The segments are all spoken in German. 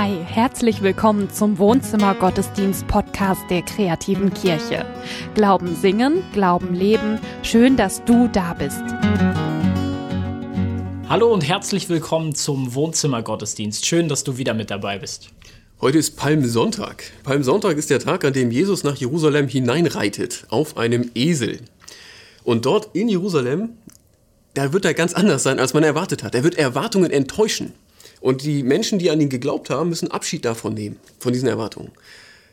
Hi, herzlich willkommen zum Wohnzimmer Gottesdienst Podcast der kreativen Kirche. Glauben singen, Glauben leben. Schön, dass du da bist. Hallo und herzlich willkommen zum Wohnzimmer Gottesdienst. Schön, dass du wieder mit dabei bist. Heute ist Palmsonntag. Palmsonntag ist der Tag, an dem Jesus nach Jerusalem hineinreitet auf einem Esel. Und dort in Jerusalem, da wird er ganz anders sein, als man erwartet hat. Er wird Erwartungen enttäuschen. Und die Menschen, die an ihn geglaubt haben, müssen Abschied davon nehmen, von diesen Erwartungen.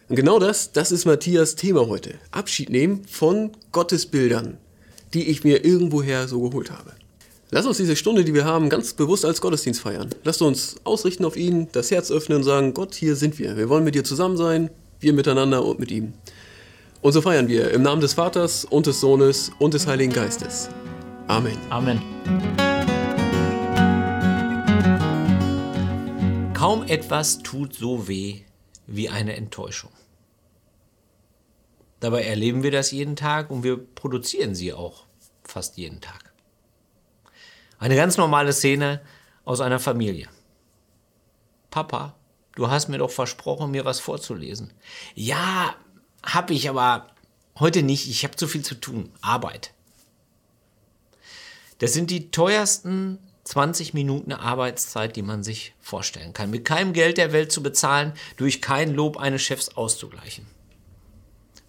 Und genau das, das ist Matthias Thema heute. Abschied nehmen von Gottesbildern, die ich mir irgendwoher so geholt habe. Lass uns diese Stunde, die wir haben, ganz bewusst als Gottesdienst feiern. Lass uns ausrichten auf ihn, das Herz öffnen und sagen, Gott, hier sind wir. Wir wollen mit dir zusammen sein, wir miteinander und mit ihm. Und so feiern wir im Namen des Vaters und des Sohnes und des Heiligen Geistes. Amen. Amen. Kaum etwas tut so weh wie eine Enttäuschung. Dabei erleben wir das jeden Tag und wir produzieren sie auch fast jeden Tag. Eine ganz normale Szene aus einer Familie. Papa, du hast mir doch versprochen, mir was vorzulesen. Ja, hab ich, aber heute nicht. Ich habe zu viel zu tun. Arbeit. Das sind die teuersten 20 Minuten Arbeitszeit, die man sich vorstellen kann. Mit keinem Geld der Welt zu bezahlen, durch kein Lob eines Chefs auszugleichen.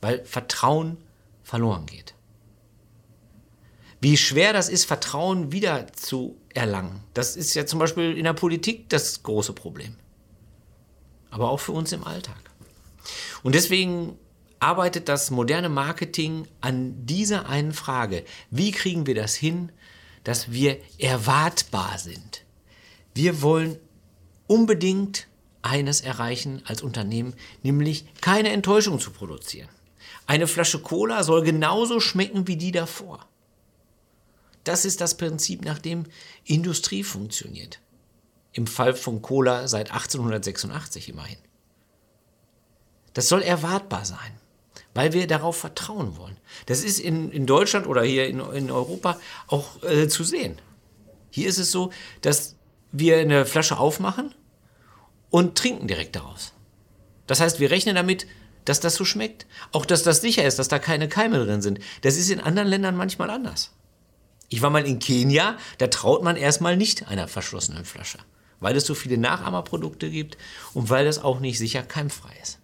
Weil Vertrauen verloren geht. Wie schwer das ist, Vertrauen wieder zu erlangen. Das ist ja zum Beispiel in der Politik das große Problem. Aber auch für uns im Alltag. Und deswegen arbeitet das moderne Marketing an dieser einen Frage. Wie kriegen wir das hin, dass wir erwartbar sind. Wir wollen unbedingt eines erreichen als Unternehmen, nämlich keine Enttäuschung zu produzieren. Eine Flasche Cola soll genauso schmecken wie die davor. Das ist das Prinzip, nach dem Industrie funktioniert. Im Fall von Cola seit 1886 immerhin. Das soll erwartbar sein weil wir darauf vertrauen wollen. Das ist in, in Deutschland oder hier in, in Europa auch äh, zu sehen. Hier ist es so, dass wir eine Flasche aufmachen und trinken direkt daraus. Das heißt, wir rechnen damit, dass das so schmeckt. Auch, dass das sicher ist, dass da keine Keime drin sind. Das ist in anderen Ländern manchmal anders. Ich war mal in Kenia, da traut man erstmal nicht einer verschlossenen Flasche, weil es so viele Nachahmerprodukte gibt und weil es auch nicht sicher keimfrei ist.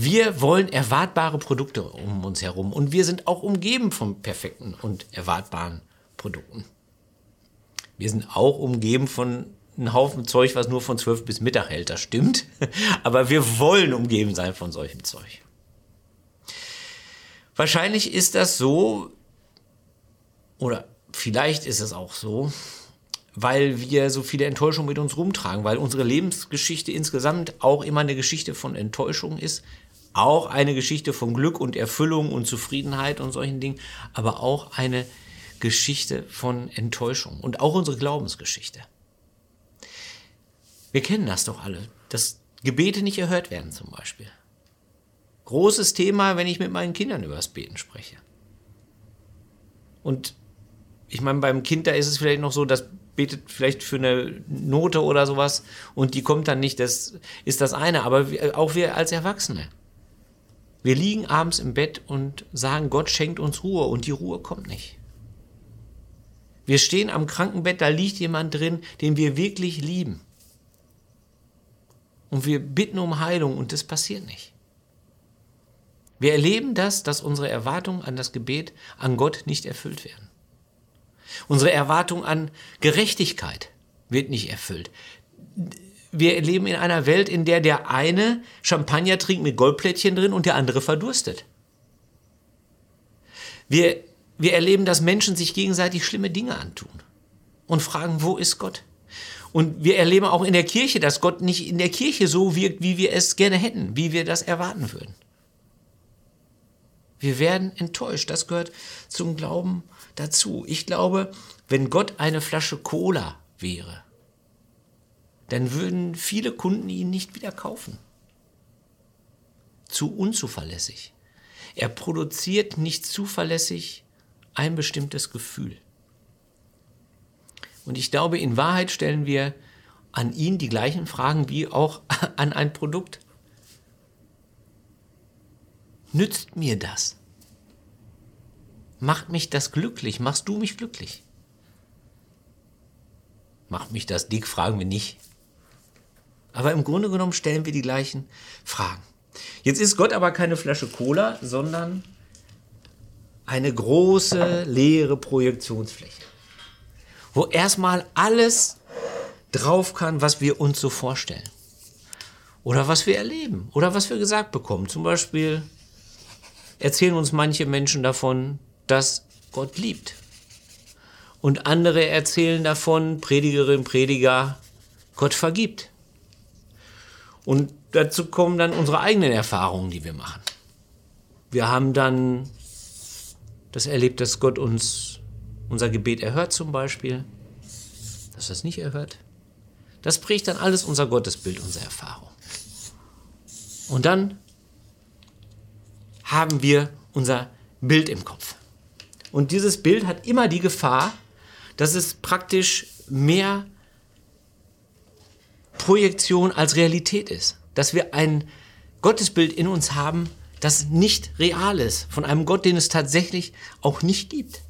Wir wollen erwartbare Produkte um uns herum und wir sind auch umgeben von perfekten und erwartbaren Produkten. Wir sind auch umgeben von einem Haufen Zeug, was nur von 12 bis Mittag hält, das stimmt. Aber wir wollen umgeben sein von solchem Zeug. Wahrscheinlich ist das so, oder vielleicht ist es auch so, weil wir so viele Enttäuschungen mit uns rumtragen, weil unsere Lebensgeschichte insgesamt auch immer eine Geschichte von Enttäuschung ist, auch eine Geschichte von Glück und Erfüllung und Zufriedenheit und solchen Dingen, aber auch eine Geschichte von Enttäuschung und auch unsere Glaubensgeschichte. Wir kennen das doch alle, dass Gebete nicht erhört werden zum Beispiel. Großes Thema, wenn ich mit meinen Kindern über das Beten spreche. Und ich meine, beim Kind, da ist es vielleicht noch so, das betet vielleicht für eine Note oder sowas und die kommt dann nicht, das ist das eine. Aber auch wir als Erwachsene. Wir liegen abends im Bett und sagen, Gott schenkt uns Ruhe und die Ruhe kommt nicht. Wir stehen am Krankenbett, da liegt jemand drin, den wir wirklich lieben. Und wir bitten um Heilung und das passiert nicht. Wir erleben das, dass unsere Erwartungen an das Gebet an Gott nicht erfüllt werden. Unsere Erwartung an Gerechtigkeit wird nicht erfüllt wir leben in einer Welt, in der der eine Champagner trinkt mit Goldplättchen drin und der andere verdurstet. Wir, wir erleben, dass Menschen sich gegenseitig schlimme Dinge antun und fragen, wo ist Gott? Und wir erleben auch in der Kirche, dass Gott nicht in der Kirche so wirkt, wie wir es gerne hätten, wie wir das erwarten würden. Wir werden enttäuscht. Das gehört zum Glauben dazu. Ich glaube, wenn Gott eine Flasche Cola wäre, dann würden viele Kunden ihn nicht wieder kaufen. Zu unzuverlässig. Er produziert nicht zuverlässig ein bestimmtes Gefühl. Und ich glaube, in Wahrheit stellen wir an ihn die gleichen Fragen wie auch an ein Produkt. Nützt mir das? Macht mich das glücklich? Machst du mich glücklich? Macht mich das dick? Fragen wir nicht. Aber im Grunde genommen stellen wir die gleichen Fragen. Jetzt ist Gott aber keine Flasche Cola, sondern eine große leere Projektionsfläche, wo erstmal alles drauf kann, was wir uns so vorstellen. Oder was wir erleben. Oder was wir gesagt bekommen. Zum Beispiel erzählen uns manche Menschen davon, dass Gott liebt. Und andere erzählen davon, Predigerin, Prediger, Gott vergibt. Und dazu kommen dann unsere eigenen Erfahrungen, die wir machen. Wir haben dann das erlebt, dass Gott uns unser Gebet erhört zum Beispiel, dass er es nicht erhört. Das prägt dann alles unser Gottesbild, unsere Erfahrung. Und dann haben wir unser Bild im Kopf. Und dieses Bild hat immer die Gefahr, dass es praktisch mehr Projektion als Realität ist. Dass wir ein Gottesbild in uns haben, das nicht real ist, von einem Gott, den es tatsächlich auch nicht gibt.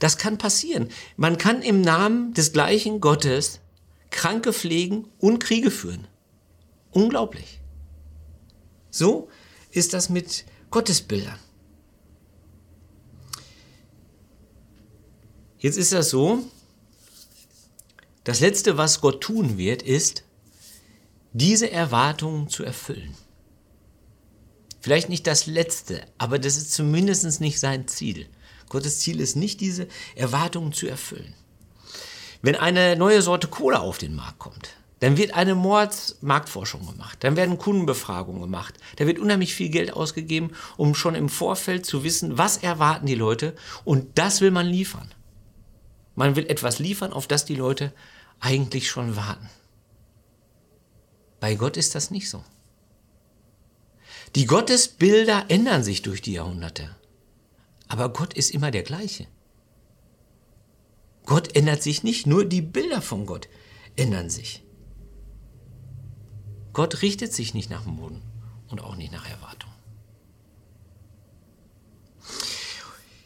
Das kann passieren. Man kann im Namen des gleichen Gottes Kranke pflegen und Kriege führen. Unglaublich. So ist das mit Gottesbildern. Jetzt ist das so, das Letzte, was Gott tun wird, ist, diese Erwartungen zu erfüllen. Vielleicht nicht das Letzte, aber das ist zumindest nicht sein Ziel. Gottes Ziel ist nicht, diese Erwartungen zu erfüllen. Wenn eine neue Sorte Cola auf den Markt kommt, dann wird eine Mordsmarktforschung gemacht, dann werden Kundenbefragungen gemacht, da wird unheimlich viel Geld ausgegeben, um schon im Vorfeld zu wissen, was erwarten die Leute und das will man liefern. Man will etwas liefern, auf das die Leute eigentlich schon warten. Bei Gott ist das nicht so. Die Gottesbilder ändern sich durch die Jahrhunderte. Aber Gott ist immer der gleiche. Gott ändert sich nicht, nur die Bilder von Gott ändern sich. Gott richtet sich nicht nach dem Boden und auch nicht nach Erwartung.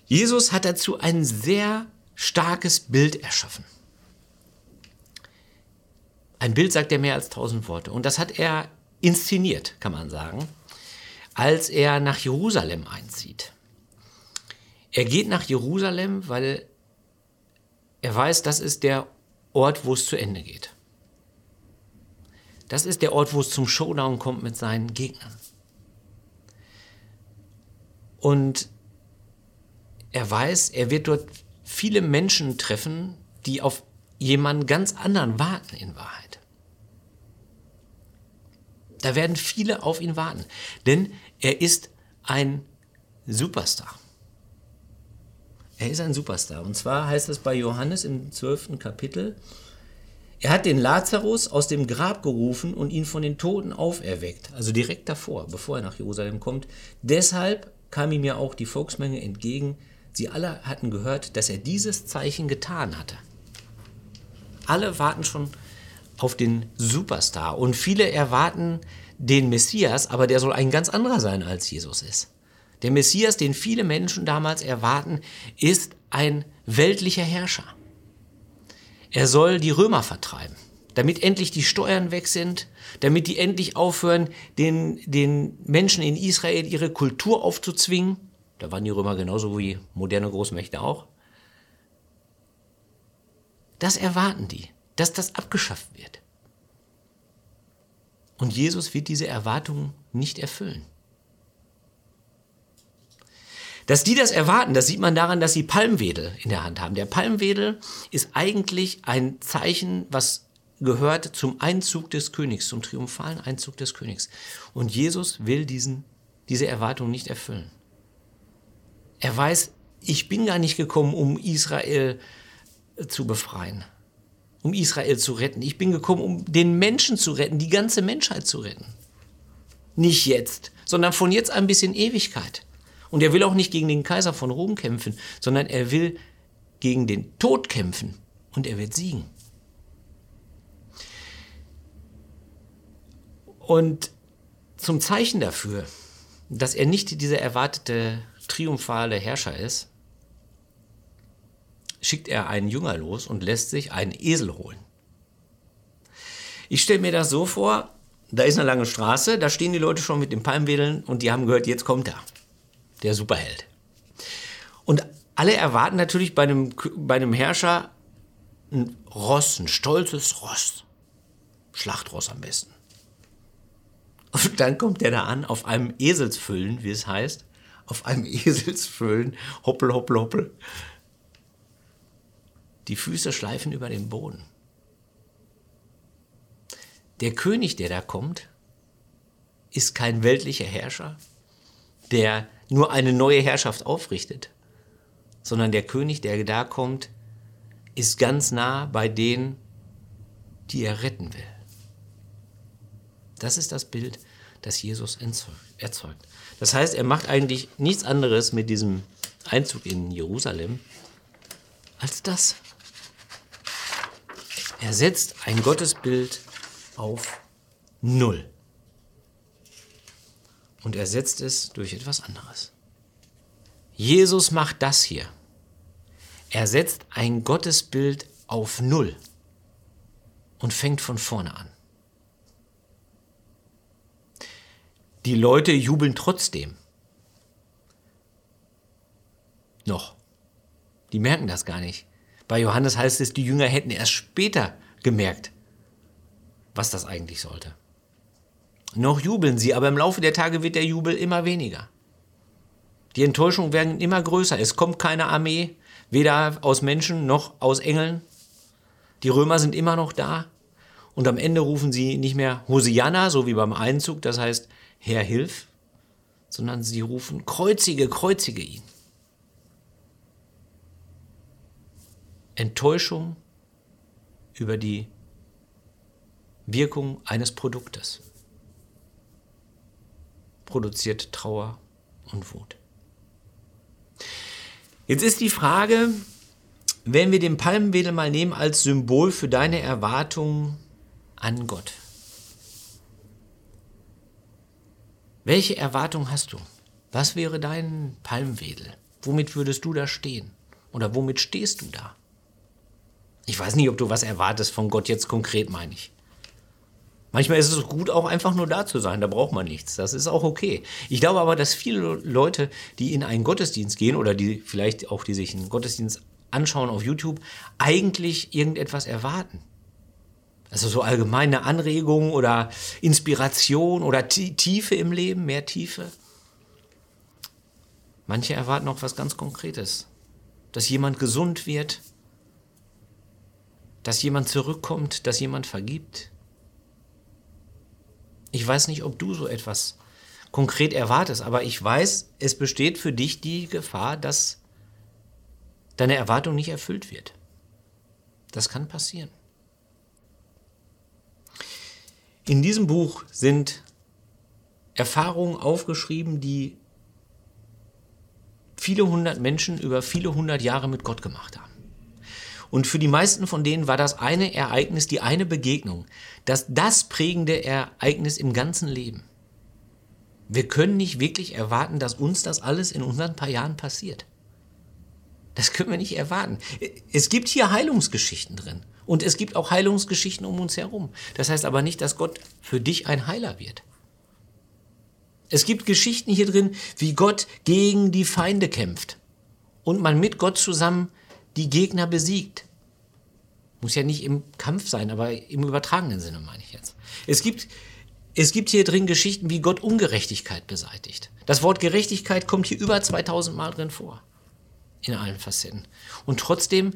Jesus hat dazu ein sehr starkes Bild erschaffen. Ein Bild sagt er mehr als tausend Worte. Und das hat er inszeniert, kann man sagen, als er nach Jerusalem einzieht. Er geht nach Jerusalem, weil er weiß, das ist der Ort, wo es zu Ende geht. Das ist der Ort, wo es zum Showdown kommt mit seinen Gegnern. Und er weiß, er wird dort viele Menschen treffen, die auf jemanden ganz anderen warten in Wahrheit. Da werden viele auf ihn warten, denn er ist ein Superstar. Er ist ein Superstar. Und zwar heißt es bei Johannes im 12. Kapitel, er hat den Lazarus aus dem Grab gerufen und ihn von den Toten auferweckt. Also direkt davor, bevor er nach Jerusalem kommt. Deshalb kam ihm ja auch die Volksmenge entgegen, Sie alle hatten gehört, dass er dieses Zeichen getan hatte. Alle warten schon auf den Superstar und viele erwarten den Messias, aber der soll ein ganz anderer sein, als Jesus ist. Der Messias, den viele Menschen damals erwarten, ist ein weltlicher Herrscher. Er soll die Römer vertreiben, damit endlich die Steuern weg sind, damit die endlich aufhören, den, den Menschen in Israel ihre Kultur aufzuzwingen da waren die Römer genauso wie moderne Großmächte auch. Das erwarten die, dass das abgeschafft wird. Und Jesus wird diese Erwartungen nicht erfüllen. Dass die das erwarten, das sieht man daran, dass sie Palmwedel in der Hand haben. Der Palmwedel ist eigentlich ein Zeichen, was gehört zum Einzug des Königs, zum triumphalen Einzug des Königs. Und Jesus will diesen, diese Erwartung nicht erfüllen. Er weiß, ich bin gar nicht gekommen, um Israel zu befreien, um Israel zu retten. Ich bin gekommen, um den Menschen zu retten, die ganze Menschheit zu retten. Nicht jetzt, sondern von jetzt an bis in Ewigkeit. Und er will auch nicht gegen den Kaiser von Rom kämpfen, sondern er will gegen den Tod kämpfen und er wird siegen. Und zum Zeichen dafür, dass er nicht dieser erwartete triumphale Herrscher ist, schickt er einen Jünger los und lässt sich einen Esel holen. Ich stelle mir das so vor, da ist eine lange Straße, da stehen die Leute schon mit den Palmwedeln und die haben gehört, jetzt kommt er, der Superheld. Und alle erwarten natürlich bei einem, bei einem Herrscher ein Ross, ein stolzes Ross. Schlachtross am besten. Und dann kommt der da an, auf einem Eselsfüllen, wie es heißt. Auf einem Eselsfüllen, hoppel, hoppel, hoppel. Die Füße schleifen über den Boden. Der König, der da kommt, ist kein weltlicher Herrscher, der nur eine neue Herrschaft aufrichtet, sondern der König, der da kommt, ist ganz nah bei denen, die er retten will. Das ist das Bild, das Jesus erzeugt. Das heißt, er macht eigentlich nichts anderes mit diesem Einzug in Jerusalem als das. Er setzt ein Gottesbild auf Null. Und er setzt es durch etwas anderes. Jesus macht das hier. Er setzt ein Gottesbild auf Null und fängt von vorne an. Die Leute jubeln trotzdem. Noch. Die merken das gar nicht. Bei Johannes heißt es, die Jünger hätten erst später gemerkt, was das eigentlich sollte. Noch jubeln sie, aber im Laufe der Tage wird der Jubel immer weniger. Die Enttäuschungen werden immer größer. Es kommt keine Armee, weder aus Menschen noch aus Engeln. Die Römer sind immer noch da. Und am Ende rufen sie nicht mehr Hosianna, so wie beim Einzug, das heißt, Herr, hilf, sondern sie rufen, kreuzige, kreuzige ihn. Enttäuschung über die Wirkung eines Produktes produziert Trauer und Wut. Jetzt ist die Frage, wenn wir den Palmwedel mal nehmen als Symbol für deine Erwartungen an Gott. Welche Erwartung hast du? Was wäre dein Palmwedel? Womit würdest du da stehen? Oder womit stehst du da? Ich weiß nicht, ob du was erwartest von Gott jetzt konkret, meine ich. Manchmal ist es gut, auch einfach nur da zu sein. Da braucht man nichts. Das ist auch okay. Ich glaube aber, dass viele Leute, die in einen Gottesdienst gehen oder die vielleicht auch die sich einen Gottesdienst anschauen auf YouTube, eigentlich irgendetwas erwarten. Also so allgemeine Anregungen oder Inspiration oder Tiefe im Leben, mehr Tiefe. Manche erwarten auch was ganz Konkretes. Dass jemand gesund wird, dass jemand zurückkommt, dass jemand vergibt. Ich weiß nicht, ob du so etwas konkret erwartest, aber ich weiß, es besteht für dich die Gefahr, dass deine Erwartung nicht erfüllt wird. Das kann passieren. In diesem Buch sind Erfahrungen aufgeschrieben, die viele hundert Menschen über viele hundert Jahre mit Gott gemacht haben. Und für die meisten von denen war das eine Ereignis, die eine Begegnung, das das prägende Ereignis im ganzen Leben. Wir können nicht wirklich erwarten, dass uns das alles in unseren paar Jahren passiert. Das können wir nicht erwarten. Es gibt hier Heilungsgeschichten drin. Und es gibt auch Heilungsgeschichten um uns herum. Das heißt aber nicht, dass Gott für dich ein Heiler wird. Es gibt Geschichten hier drin, wie Gott gegen die Feinde kämpft und man mit Gott zusammen die Gegner besiegt. Muss ja nicht im Kampf sein, aber im übertragenen Sinne meine ich jetzt. Es gibt, es gibt hier drin Geschichten, wie Gott Ungerechtigkeit beseitigt. Das Wort Gerechtigkeit kommt hier über 2000 Mal drin vor. In allen Facetten. Und trotzdem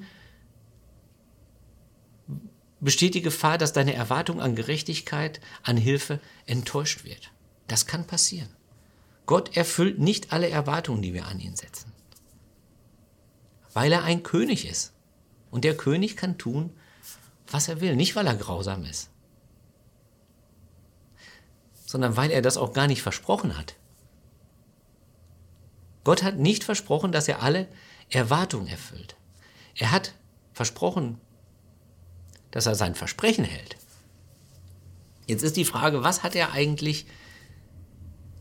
besteht die Gefahr, dass deine Erwartung an Gerechtigkeit, an Hilfe enttäuscht wird. Das kann passieren. Gott erfüllt nicht alle Erwartungen, die wir an ihn setzen. Weil er ein König ist. Und der König kann tun, was er will. Nicht, weil er grausam ist. Sondern weil er das auch gar nicht versprochen hat. Gott hat nicht versprochen, dass er alle Erwartungen erfüllt. Er hat versprochen, dass er sein Versprechen hält. Jetzt ist die Frage, was hat er eigentlich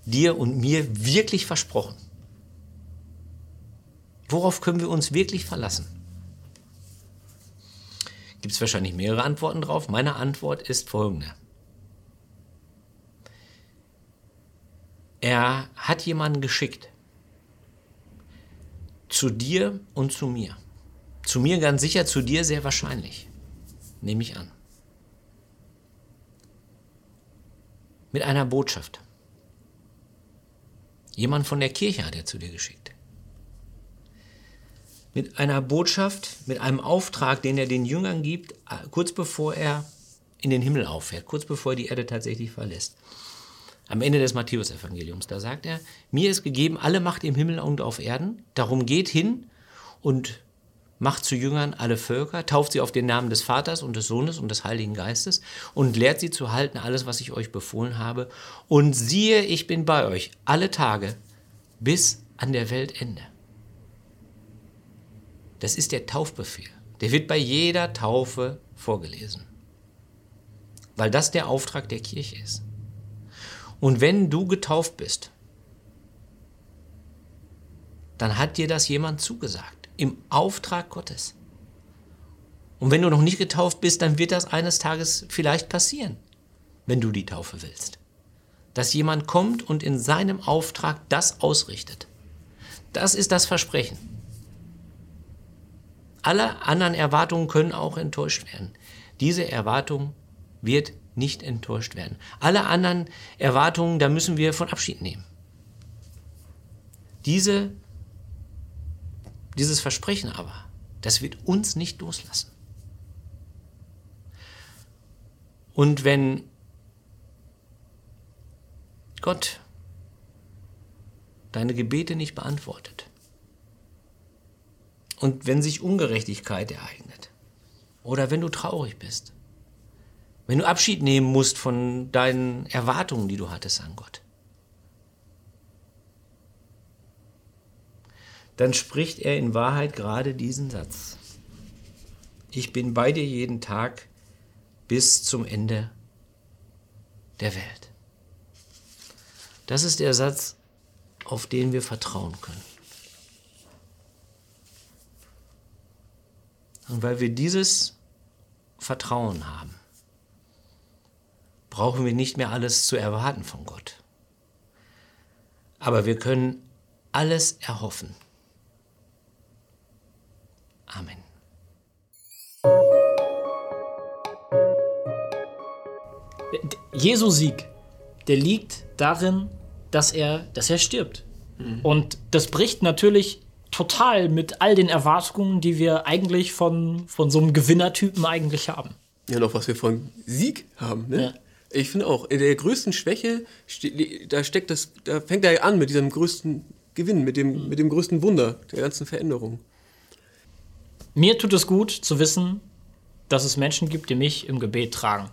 dir und mir wirklich versprochen? Worauf können wir uns wirklich verlassen? Gibt es wahrscheinlich mehrere Antworten drauf. Meine Antwort ist folgende. Er hat jemanden geschickt. Zu dir und zu mir. Zu mir ganz sicher, zu dir sehr wahrscheinlich. Nehme ich an. Mit einer Botschaft. Jemand von der Kirche hat er zu dir geschickt. Mit einer Botschaft, mit einem Auftrag, den er den Jüngern gibt, kurz bevor er in den Himmel auffährt, kurz bevor er die Erde tatsächlich verlässt. Am Ende des Matthäusevangeliums, da sagt er, mir ist gegeben alle Macht im Himmel und auf Erden, darum geht hin und macht zu Jüngern alle Völker, tauft sie auf den Namen des Vaters und des Sohnes und des Heiligen Geistes und lehrt sie zu halten alles, was ich euch befohlen habe. Und siehe, ich bin bei euch alle Tage bis an der Weltende. Das ist der Taufbefehl. Der wird bei jeder Taufe vorgelesen, weil das der Auftrag der Kirche ist. Und wenn du getauft bist, dann hat dir das jemand zugesagt, im Auftrag Gottes. Und wenn du noch nicht getauft bist, dann wird das eines Tages vielleicht passieren, wenn du die Taufe willst. Dass jemand kommt und in seinem Auftrag das ausrichtet. Das ist das Versprechen. Alle anderen Erwartungen können auch enttäuscht werden. Diese Erwartung wird nicht enttäuscht werden. Alle anderen Erwartungen, da müssen wir von Abschied nehmen. Diese, dieses Versprechen aber, das wird uns nicht loslassen. Und wenn Gott deine Gebete nicht beantwortet und wenn sich Ungerechtigkeit ereignet oder wenn du traurig bist wenn du Abschied nehmen musst von deinen Erwartungen, die du hattest an Gott. Dann spricht er in Wahrheit gerade diesen Satz. Ich bin bei dir jeden Tag bis zum Ende der Welt. Das ist der Satz, auf den wir vertrauen können. Und weil wir dieses Vertrauen haben, brauchen wir nicht mehr alles zu erwarten von Gott. Aber wir können alles erhoffen. Amen. Jesu Sieg, der liegt darin, dass er, dass er stirbt. Mhm. Und das bricht natürlich total mit all den Erwartungen, die wir eigentlich von, von so einem Gewinnertypen eigentlich haben. Ja, noch was wir von Sieg haben, ne? Ja. Ich finde auch, in der größten Schwäche, da steckt das, da fängt er an mit diesem größten Gewinn, mit dem, mit dem größten Wunder der ganzen Veränderung. Mir tut es gut zu wissen, dass es Menschen gibt, die mich im Gebet tragen.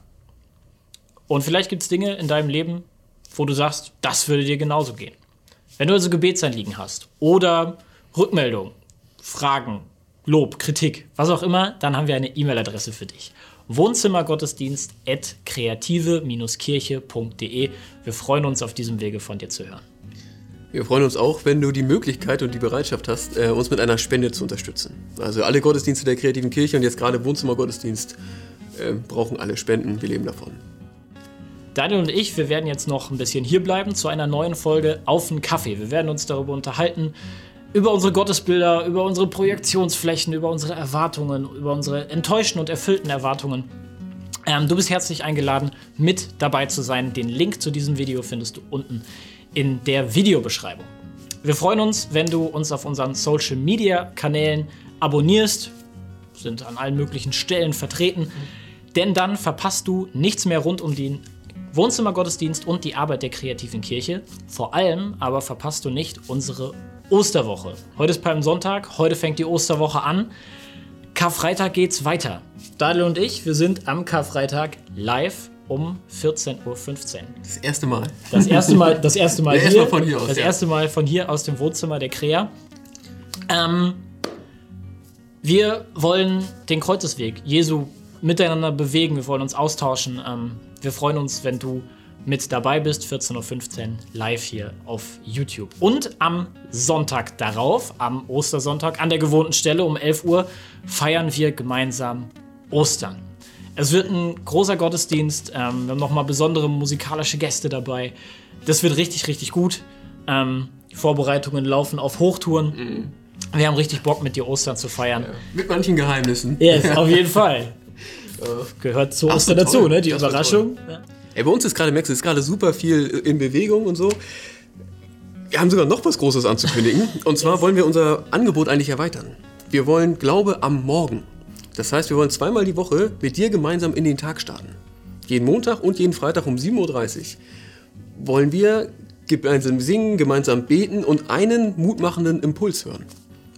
Und vielleicht gibt es Dinge in deinem Leben, wo du sagst, das würde dir genauso gehen. Wenn du also Gebetsanliegen hast oder Rückmeldung, Fragen, Lob, Kritik, was auch immer, dann haben wir eine E-Mail-Adresse für dich. Wohnzimmergottesdienst at kreative-kirche.de. Wir freuen uns auf diesem Wege von dir zu hören. Wir freuen uns auch, wenn du die Möglichkeit und die Bereitschaft hast, äh, uns mit einer Spende zu unterstützen. Also alle Gottesdienste der kreativen Kirche und jetzt gerade Wohnzimmergottesdienst äh, brauchen alle Spenden. Wir leben davon. Daniel und ich, wir werden jetzt noch ein bisschen hierbleiben zu einer neuen Folge Auf den Kaffee. Wir werden uns darüber unterhalten, über unsere Gottesbilder, über unsere Projektionsflächen, über unsere Erwartungen, über unsere enttäuschten und erfüllten Erwartungen. Ähm, du bist herzlich eingeladen, mit dabei zu sein. Den Link zu diesem Video findest du unten in der Videobeschreibung. Wir freuen uns, wenn du uns auf unseren Social Media Kanälen abonnierst, sind an allen möglichen Stellen vertreten, denn dann verpasst du nichts mehr rund um den Wohnzimmergottesdienst und die Arbeit der kreativen Kirche. Vor allem aber verpasst du nicht unsere Osterwoche. Heute ist Palmsonntag, heute fängt die Osterwoche an. Karfreitag geht's weiter. Daniel und ich, wir sind am Karfreitag live um 14.15 Uhr. Das erste Mal. Das erste Mal, das erste Mal, hier, von hier aus, das ja. erste Mal von hier aus dem Wohnzimmer der Krea. Ähm, wir wollen den Kreuzesweg Jesu miteinander bewegen, wir wollen uns austauschen. Ähm, wir freuen uns, wenn du mit dabei bist, 14.15 Uhr live hier auf YouTube. Und am Sonntag darauf, am Ostersonntag, an der gewohnten Stelle um 11 Uhr, feiern wir gemeinsam Ostern. Es wird ein großer Gottesdienst. Ähm, wir haben nochmal besondere musikalische Gäste dabei. Das wird richtig, richtig gut. Ähm, Vorbereitungen laufen auf Hochtouren. Mhm. Wir haben richtig Bock, mit dir Ostern zu feiern. Ja, mit manchen Geheimnissen. Yes, auf jeden Fall. Gehört zu Ostern dazu, ne? Die das Überraschung. Ey, bei uns ist gerade, Max, ist gerade super viel in Bewegung und so. Wir haben sogar noch was Großes anzukündigen. Und zwar wollen wir unser Angebot eigentlich erweitern. Wir wollen Glaube am Morgen. Das heißt, wir wollen zweimal die Woche mit dir gemeinsam in den Tag starten. Jeden Montag und jeden Freitag um 7.30 Uhr wollen wir gemeinsam singen, gemeinsam beten und einen mutmachenden Impuls hören.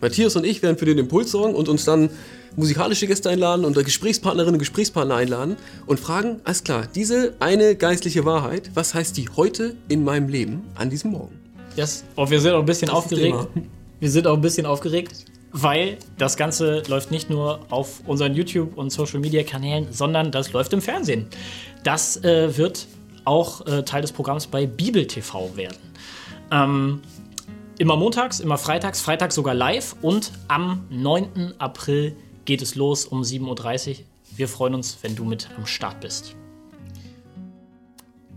Matthias und ich werden für den Impuls sorgen und uns dann musikalische Gäste einladen und Gesprächspartnerinnen und Gesprächspartner einladen und fragen, alles klar, diese eine geistliche Wahrheit, was heißt die heute in meinem Leben an diesem Morgen? Yes. Und wir sind auch ein bisschen das aufgeregt. Wir sind auch ein bisschen aufgeregt, weil das Ganze läuft nicht nur auf unseren YouTube- und Social-Media-Kanälen, sondern das läuft im Fernsehen. Das äh, wird auch äh, Teil des Programms bei Bibel TV werden. Ähm, immer montags, immer freitags, freitags sogar live und am 9. April geht es los um 7.30 Uhr. Wir freuen uns, wenn du mit am Start bist.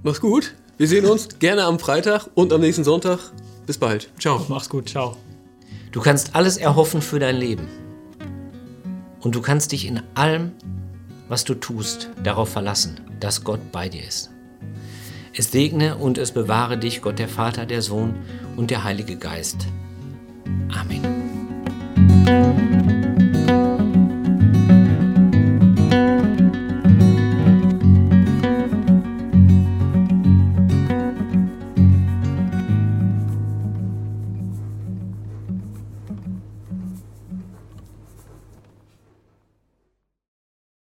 Mach's gut. Wir sehen uns gerne am Freitag und am nächsten Sonntag. Bis bald. Ciao. Mach's gut. Ciao. Du kannst alles erhoffen für dein Leben. Und du kannst dich in allem, was du tust, darauf verlassen, dass Gott bei dir ist. Es segne und es bewahre dich, Gott der Vater, der Sohn und der Heilige Geist. Amen.